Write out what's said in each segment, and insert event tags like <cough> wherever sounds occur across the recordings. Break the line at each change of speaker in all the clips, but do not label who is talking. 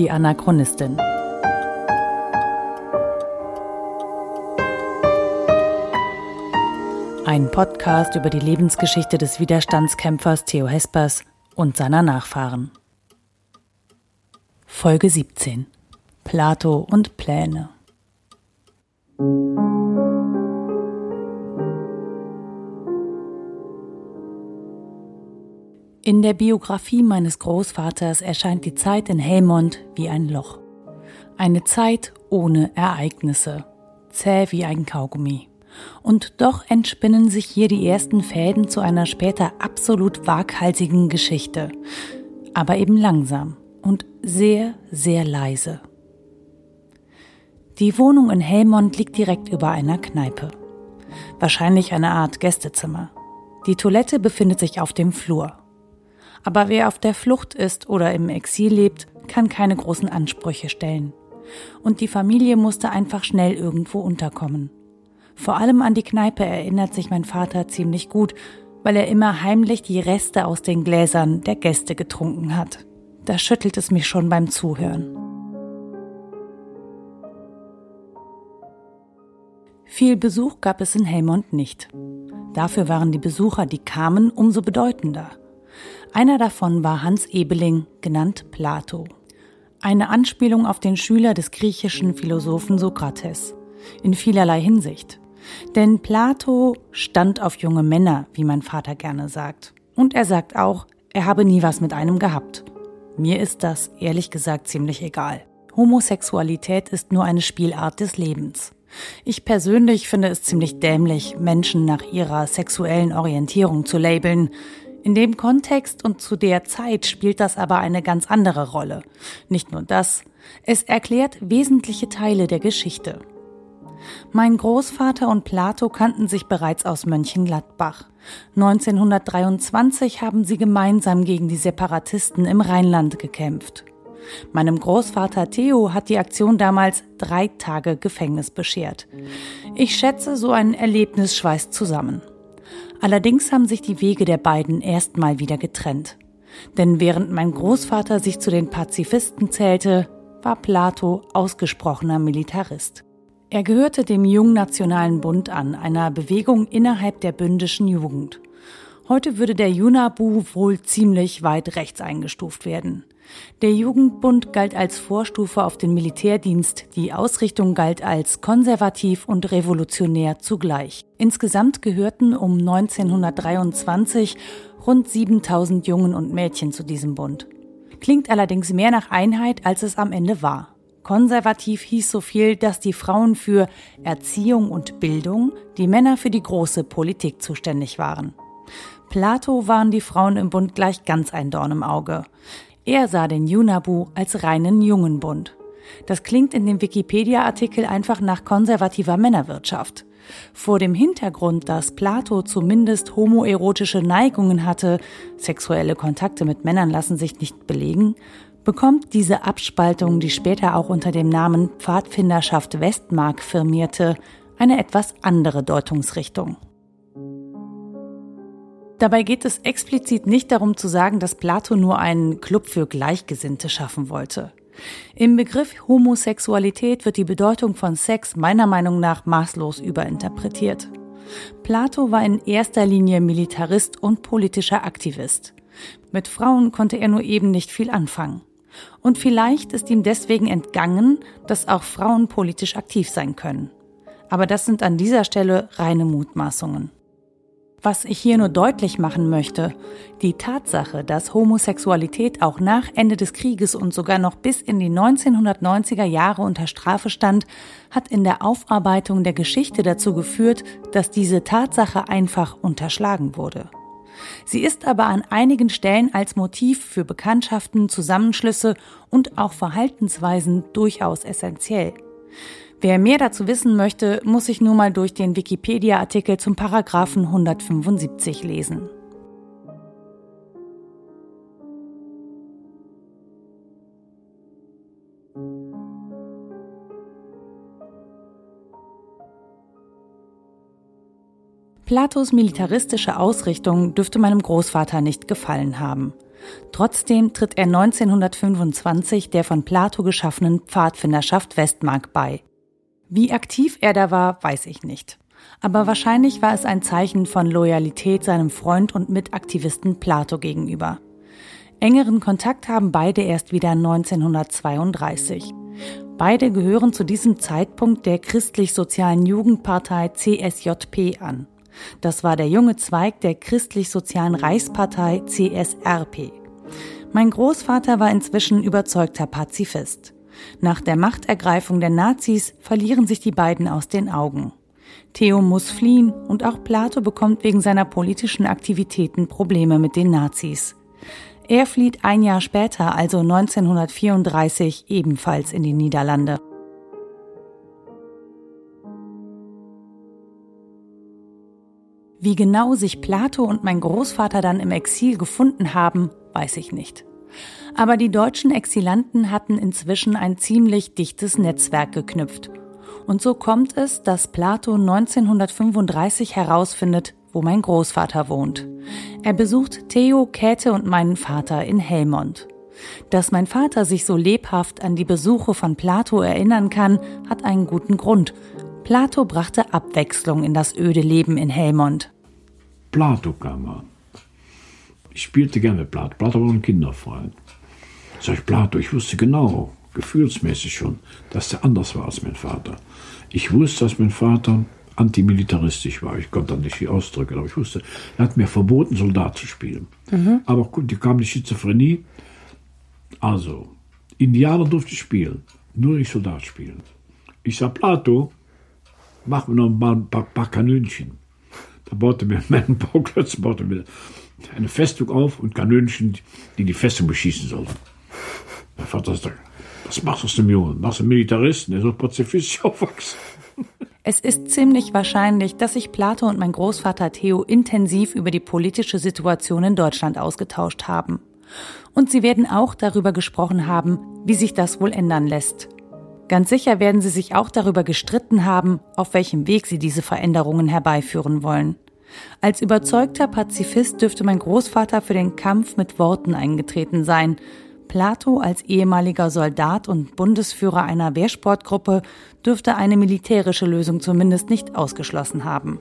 die Anachronistin. Ein Podcast über die Lebensgeschichte des Widerstandskämpfers Theo Hespers und seiner Nachfahren. Folge 17 Plato und Pläne. In der Biografie meines Großvaters erscheint die Zeit in Helmond wie ein Loch. Eine Zeit ohne Ereignisse, zäh wie ein Kaugummi. Und doch entspinnen sich hier die ersten Fäden zu einer später absolut waghalsigen Geschichte, aber eben langsam und sehr, sehr leise. Die Wohnung in Helmond liegt direkt über einer Kneipe. Wahrscheinlich eine Art Gästezimmer. Die Toilette befindet sich auf dem Flur. Aber wer auf der Flucht ist oder im Exil lebt, kann keine großen Ansprüche stellen. Und die Familie musste einfach schnell irgendwo unterkommen. Vor allem an die Kneipe erinnert sich mein Vater ziemlich gut, weil er immer heimlich die Reste aus den Gläsern der Gäste getrunken hat. Da schüttelt es mich schon beim Zuhören. Viel Besuch gab es in Helmond nicht. Dafür waren die Besucher, die kamen, umso bedeutender. Einer davon war Hans Ebeling, genannt Plato. Eine Anspielung auf den Schüler des griechischen Philosophen Sokrates. In vielerlei Hinsicht. Denn Plato stand auf junge Männer, wie mein Vater gerne sagt. Und er sagt auch, er habe nie was mit einem gehabt. Mir ist das ehrlich gesagt ziemlich egal. Homosexualität ist nur eine Spielart des Lebens. Ich persönlich finde es ziemlich dämlich, Menschen nach ihrer sexuellen Orientierung zu labeln. In dem Kontext und zu der Zeit spielt das aber eine ganz andere Rolle. Nicht nur das, es erklärt wesentliche Teile der Geschichte. Mein Großvater und Plato kannten sich bereits aus Mönchengladbach. 1923 haben sie gemeinsam gegen die Separatisten im Rheinland gekämpft. Meinem Großvater Theo hat die Aktion damals drei Tage Gefängnis beschert. Ich schätze, so ein Erlebnis schweißt zusammen. Allerdings haben sich die Wege der beiden erstmal wieder getrennt. Denn während mein Großvater sich zu den Pazifisten zählte, war Plato ausgesprochener Militarist. Er gehörte dem Jungnationalen Bund an, einer Bewegung innerhalb der bündischen Jugend. Heute würde der Junabu wohl ziemlich weit rechts eingestuft werden. Der Jugendbund galt als Vorstufe auf den Militärdienst, die Ausrichtung galt als konservativ und revolutionär zugleich. Insgesamt gehörten um 1923 rund 7000 Jungen und Mädchen zu diesem Bund. Klingt allerdings mehr nach Einheit, als es am Ende war. Konservativ hieß so viel, dass die Frauen für Erziehung und Bildung, die Männer für die große Politik zuständig waren. Plato waren die Frauen im Bund gleich ganz ein Dorn im Auge. Er sah den Junabu als reinen Jungenbund. Das klingt in dem Wikipedia-Artikel einfach nach konservativer Männerwirtschaft. Vor dem Hintergrund, dass Plato zumindest homoerotische Neigungen hatte, sexuelle Kontakte mit Männern lassen sich nicht belegen, bekommt diese Abspaltung, die später auch unter dem Namen Pfadfinderschaft Westmark firmierte, eine etwas andere Deutungsrichtung. Dabei geht es explizit nicht darum zu sagen, dass Plato nur einen Club für Gleichgesinnte schaffen wollte. Im Begriff Homosexualität wird die Bedeutung von Sex meiner Meinung nach maßlos überinterpretiert. Plato war in erster Linie Militarist und politischer Aktivist. Mit Frauen konnte er nur eben nicht viel anfangen. Und vielleicht ist ihm deswegen entgangen, dass auch Frauen politisch aktiv sein können. Aber das sind an dieser Stelle reine Mutmaßungen. Was ich hier nur deutlich machen möchte, die Tatsache, dass Homosexualität auch nach Ende des Krieges und sogar noch bis in die 1990er Jahre unter Strafe stand, hat in der Aufarbeitung der Geschichte dazu geführt, dass diese Tatsache einfach unterschlagen wurde. Sie ist aber an einigen Stellen als Motiv für Bekanntschaften, Zusammenschlüsse und auch Verhaltensweisen durchaus essentiell. Wer mehr dazu wissen möchte, muss sich nur mal durch den Wikipedia-Artikel zum Paragraphen 175 lesen. Platos militaristische Ausrichtung dürfte meinem Großvater nicht gefallen haben. Trotzdem tritt er 1925 der von Plato geschaffenen Pfadfinderschaft Westmark bei. Wie aktiv er da war, weiß ich nicht. Aber wahrscheinlich war es ein Zeichen von Loyalität seinem Freund und Mitaktivisten Plato gegenüber. Engeren Kontakt haben beide erst wieder 1932. Beide gehören zu diesem Zeitpunkt der christlich-sozialen Jugendpartei CSJP an. Das war der junge Zweig der christlich-sozialen Reichspartei CSRP. Mein Großvater war inzwischen überzeugter Pazifist. Nach der Machtergreifung der Nazis verlieren sich die beiden aus den Augen. Theo muss fliehen und auch Plato bekommt wegen seiner politischen Aktivitäten Probleme mit den Nazis. Er flieht ein Jahr später, also 1934, ebenfalls in die Niederlande. Wie genau sich Plato und mein Großvater dann im Exil gefunden haben, weiß ich nicht. Aber die deutschen Exilanten hatten inzwischen ein ziemlich dichtes Netzwerk geknüpft. Und so kommt es, dass Plato 1935 herausfindet, wo mein Großvater wohnt. Er besucht Theo, Käthe und meinen Vater in Helmond. Dass mein Vater sich so lebhaft an die Besuche von Plato erinnern kann, hat einen guten Grund. Plato brachte Abwechslung in das öde Leben in Helmond.
Plato kam an. Ich spielte gerne mit Plato. Plato war ein Kinderfreund. Sag ich, Plato, ich wusste genau, gefühlsmäßig schon, dass er anders war als mein Vater. Ich wusste, dass mein Vater antimilitaristisch war. Ich konnte das nicht viel ausdrücken, aber ich wusste, er hat mir verboten, Soldat zu spielen. Mhm. Aber gut, die kam die Schizophrenie. Also, Indianer durfte ich spielen, nur nicht Soldat spielen. Ich sag, Plato, mach mir noch ein paar, paar Kanönchen. Da baute mir <laughs> mein Bauklötz baute mir eine Festung auf und Kanönchen, die die Festung beschießen sollten. Mein Vater sagte, was machst du aus dem Jungen? Machst du Militaristen? Er ist so pazifistisch aufwachsen. <laughs>
Es ist ziemlich wahrscheinlich, dass sich Plato und mein Großvater Theo intensiv über die politische Situation in Deutschland ausgetauscht haben. Und sie werden auch darüber gesprochen haben, wie sich das wohl ändern lässt. Ganz sicher werden sie sich auch darüber gestritten haben, auf welchem Weg sie diese Veränderungen herbeiführen wollen. Als überzeugter Pazifist dürfte mein Großvater für den Kampf mit Worten eingetreten sein. Plato als ehemaliger Soldat und Bundesführer einer Wehrsportgruppe dürfte eine militärische Lösung zumindest nicht ausgeschlossen haben.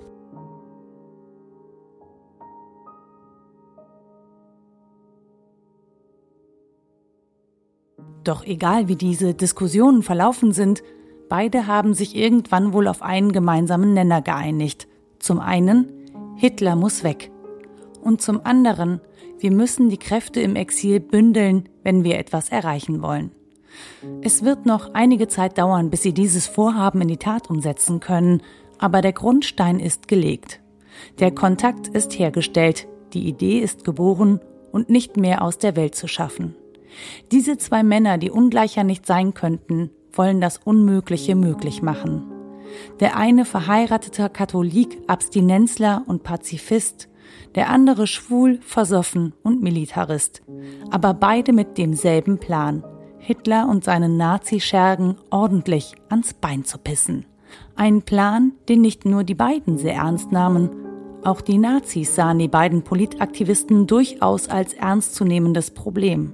Doch egal wie diese Diskussionen verlaufen sind, beide haben sich irgendwann wohl auf einen gemeinsamen Nenner geeinigt. Zum einen, Hitler muss weg. Und zum anderen, wir müssen die Kräfte im Exil bündeln, wenn wir etwas erreichen wollen. Es wird noch einige Zeit dauern, bis sie dieses Vorhaben in die Tat umsetzen können, aber der Grundstein ist gelegt. Der Kontakt ist hergestellt, die Idee ist geboren und nicht mehr aus der Welt zu schaffen. Diese zwei Männer, die ungleicher nicht sein könnten, wollen das Unmögliche möglich machen. Der eine verheirateter Katholik, Abstinenzler und Pazifist, der andere schwul, versoffen und Militarist, aber beide mit demselben Plan, Hitler und seinen Nazi-Schergen ordentlich ans Bein zu pissen. Ein Plan, den nicht nur die beiden sehr ernst nahmen, auch die Nazis sahen die beiden Politaktivisten durchaus als ernstzunehmendes Problem.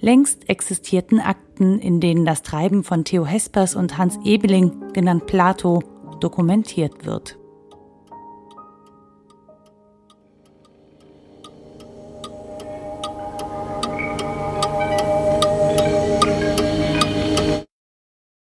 Längst existierten Akten, in denen das Treiben von Theo Hespers und Hans Ebeling, genannt Plato, dokumentiert wird.